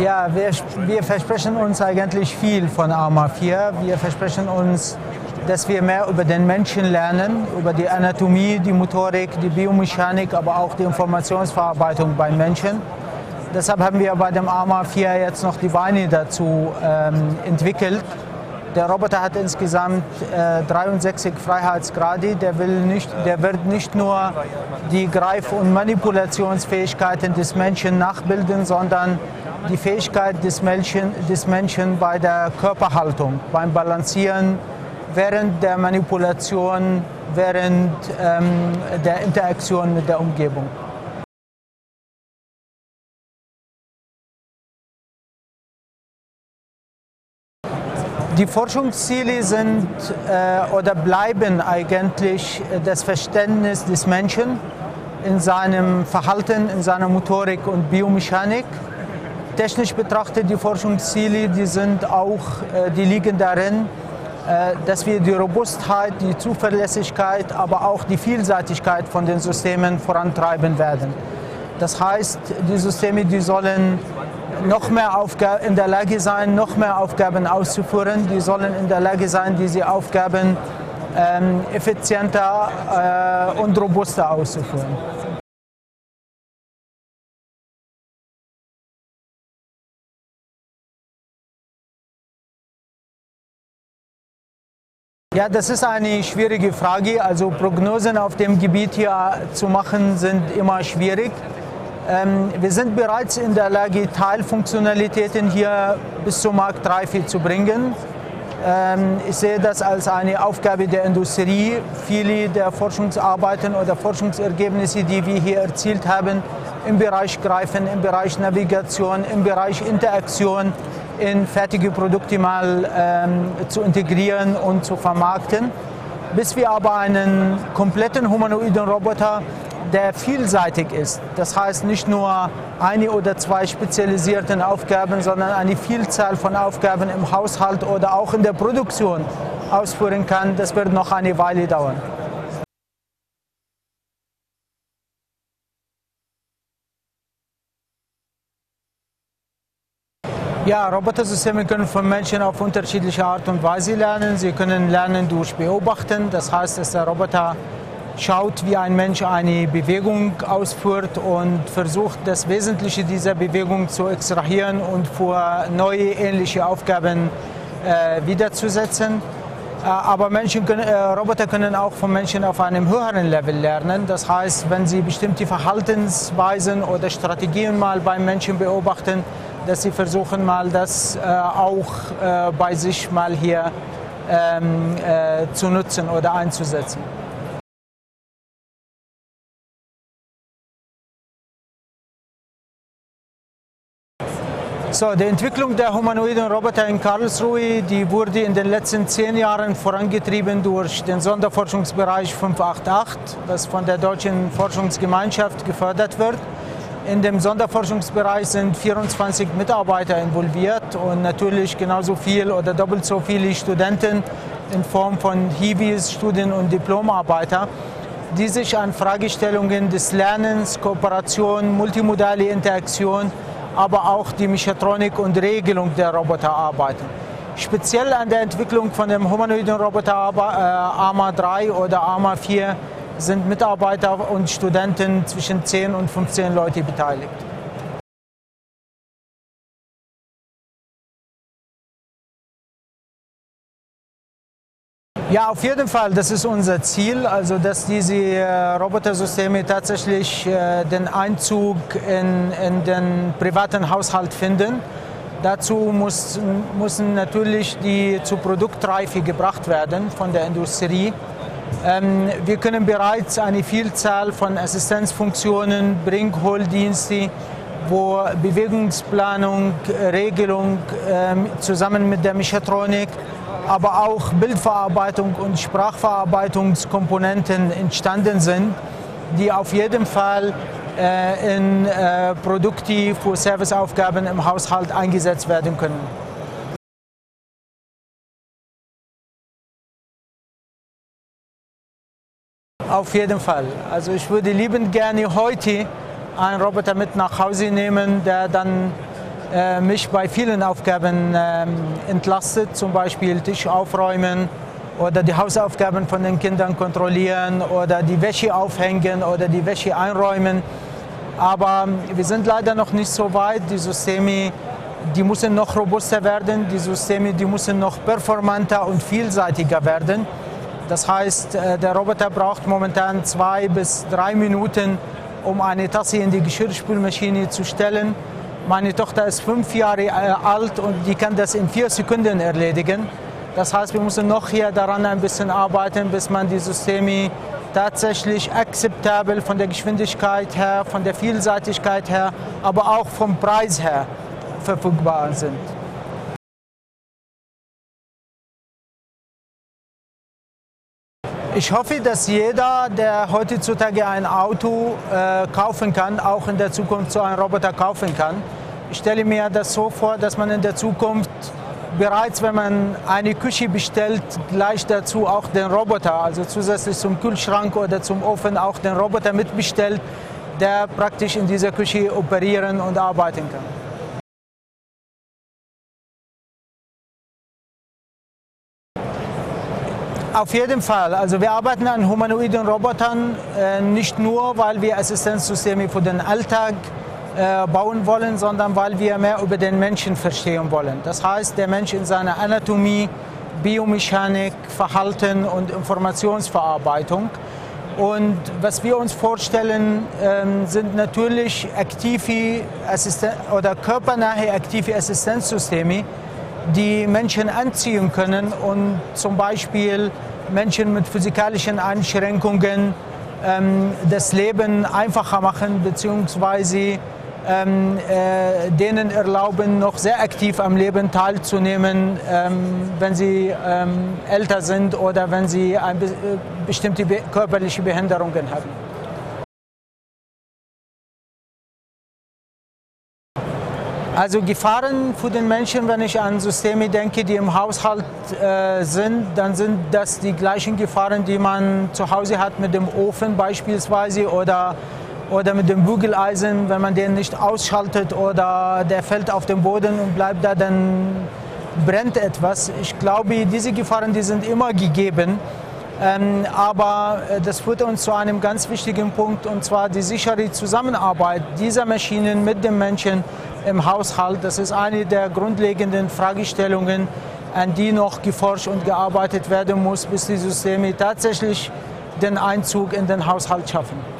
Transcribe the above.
Ja, wir, wir versprechen uns eigentlich viel von ARMA 4. Wir versprechen uns, dass wir mehr über den Menschen lernen, über die Anatomie, die Motorik, die Biomechanik, aber auch die Informationsverarbeitung beim Menschen. Deshalb haben wir bei dem ARMA 4 jetzt noch die Beine dazu ähm, entwickelt. Der Roboter hat insgesamt äh, 63 Freiheitsgrade. Der, will nicht, der wird nicht nur die Greif- und Manipulationsfähigkeiten des Menschen nachbilden, sondern die Fähigkeit des Menschen, des Menschen bei der Körperhaltung, beim Balancieren, während der Manipulation, während ähm, der Interaktion mit der Umgebung. Die Forschungsziele sind äh, oder bleiben eigentlich das Verständnis des Menschen in seinem Verhalten, in seiner Motorik und Biomechanik. Technisch betrachtet die Forschungsziele, die sind auch, äh, die liegen darin, äh, dass wir die Robustheit, die Zuverlässigkeit, aber auch die Vielseitigkeit von den Systemen vorantreiben werden. Das heißt, die Systeme, die sollen noch mehr Aufgaben, in der Lage sein, noch mehr Aufgaben auszuführen. Die sollen in der Lage sein, diese Aufgaben ähm, effizienter äh, und robuster auszuführen. Ja, das ist eine schwierige Frage. Also Prognosen auf dem Gebiet hier zu machen sind immer schwierig. Ähm, wir sind bereits in der Lage, Teilfunktionalitäten hier bis zur Marktreife zu bringen. Ähm, ich sehe das als eine Aufgabe der Industrie. Viele der Forschungsarbeiten oder Forschungsergebnisse, die wir hier erzielt haben, im Bereich Greifen, im Bereich Navigation, im Bereich Interaktion, in fertige Produkte mal ähm, zu integrieren und zu vermarkten. Bis wir aber einen kompletten humanoiden Roboter der vielseitig ist. Das heißt nicht nur eine oder zwei spezialisierten Aufgaben, sondern eine Vielzahl von Aufgaben im Haushalt oder auch in der Produktion ausführen kann. Das wird noch eine Weile dauern. Ja, Robotersysteme können von Menschen auf unterschiedliche Art und Weise lernen. Sie können lernen durch Beobachten. Das heißt, dass der Roboter schaut, wie ein Mensch eine Bewegung ausführt und versucht, das Wesentliche dieser Bewegung zu extrahieren und für neue ähnliche Aufgaben äh, wiederzusetzen. Äh, aber Menschen können, äh, Roboter können auch von Menschen auf einem höheren Level lernen. Das heißt, wenn sie bestimmte Verhaltensweisen oder Strategien mal beim Menschen beobachten, dass sie versuchen mal das äh, auch äh, bei sich mal hier ähm, äh, zu nutzen oder einzusetzen. So, die Entwicklung der humanoiden Roboter in Karlsruhe, die wurde in den letzten zehn Jahren vorangetrieben durch den Sonderforschungsbereich 588, das von der Deutschen Forschungsgemeinschaft gefördert wird. In dem Sonderforschungsbereich sind 24 Mitarbeiter involviert und natürlich genauso viel oder doppelt so viele Studenten in Form von Hiwis, Studien- und Diplomarbeiter, die sich an Fragestellungen des Lernens, Kooperation, multimodale Interaktion, aber auch die Mechatronik und Regelung der Roboter arbeiten. Speziell an der Entwicklung von dem humanoiden Roboter ARMA 3 oder ARMA 4 sind Mitarbeiter und Studenten zwischen 10 und 15 Leute beteiligt. Ja, auf jeden Fall, das ist unser Ziel, also dass diese äh, Robotersysteme tatsächlich äh, den Einzug in, in, den privaten Haushalt finden. Dazu muss, müssen natürlich die zur Produktreife gebracht werden von der Industrie. Ähm, wir können bereits eine Vielzahl von Assistenzfunktionen, Bringholdienste, wo Bewegungsplanung, Regelung ähm, zusammen mit der Mechatronik aber auch Bildverarbeitung und Sprachverarbeitungskomponenten entstanden sind, die auf jeden Fall äh, in äh, Produkte für Serviceaufgaben im Haushalt eingesetzt werden können. Auf jeden Fall. Also ich würde liebend gerne heute einen Roboter mit nach Hause nehmen, der dann äh, mich bei vielen Aufgaben ähm, entlastet, zum Beispiel Tisch aufräumen oder die Hausaufgaben von den Kindern kontrollieren oder die Wäsche aufhängen oder die Wäsche einräumen. Aber wir sind leider noch nicht so weit. Die Systeme, die müssen noch robuster werden, die Systeme, die müssen noch performanter und vielseitiger werden. Das heißt, äh, der Roboter braucht momentan zwei bis drei Minuten, um eine Tasse in die Geschirrspülmaschine zu stellen. Meine Tochter ist fünf Jahre äh, alt und die kann das in vier Sekunden erledigen. Das heißt, wir müssen noch hier daran ein bisschen arbeiten, bis man die Systeme tatsächlich akzeptabel von der Geschwindigkeit her, von der Vielseitigkeit her, aber auch vom Preis her verfügbar sind. Ich hoffe, dass jeder, der heutzutage ein Auto äh, kaufen kann, auch in der Zukunft so einen Roboter kaufen kann. Ich stelle mir das so vor, dass man in der Zukunft bereits, wenn man eine Küche bestellt, gleich dazu auch den Roboter, also zusätzlich zum Kühlschrank oder zum Ofen auch den Roboter mitbestellt, der praktisch in dieser Küche operieren und arbeiten kann. Auf jeden Fall. Also wir arbeiten an humanoiden Robotern, äh, nicht nur, weil wir Assistenzsysteme für den Alltag äh, bauen wollen, sondern weil wir mehr über den Menschen verstehen wollen. Das heißt, der Mensch in seiner Anatomie, Biomechanik, Verhalten und Informationsverarbeitung. Und was wir uns vorstellen, ähm, sind natürlich aktive Assisten oder körpernahe aktive Assistenzsysteme, die Menschen anziehen können und zum Beispiel Menschen mit physikalischen Einschränkungen ähm, das Leben einfacher machen bzw ähm, äh, denen erlauben, noch sehr aktiv am Leben teilzunehmen, ähm, wenn sie ähm, älter sind oder wenn sie eine äh, bestimmte be körperliche Behinderungen haben. Also Gefahren für den Menschen, wenn ich an Systeme denke, die im Haushalt äh, sind, dann sind das die gleichen Gefahren, die man zu Hause hat mit dem Ofen beispielsweise oder oder mit dem Bügeleisen, wenn man den nicht ausschaltet oder der fällt auf den Boden und bleibt da, dann brennt etwas. Ich glaube, diese Gefahren, die sind immer gegeben. Ähm, aber äh, das führt uns zu einem ganz wichtigen Punkt, und zwar die sichere Zusammenarbeit dieser Maschinen mit den Menschen im Haushalt. Das ist eine der grundlegenden Fragestellungen, an die noch geforscht und gearbeitet werden muss, bis die Systeme tatsächlich den Einzug in den Haushalt schaffen.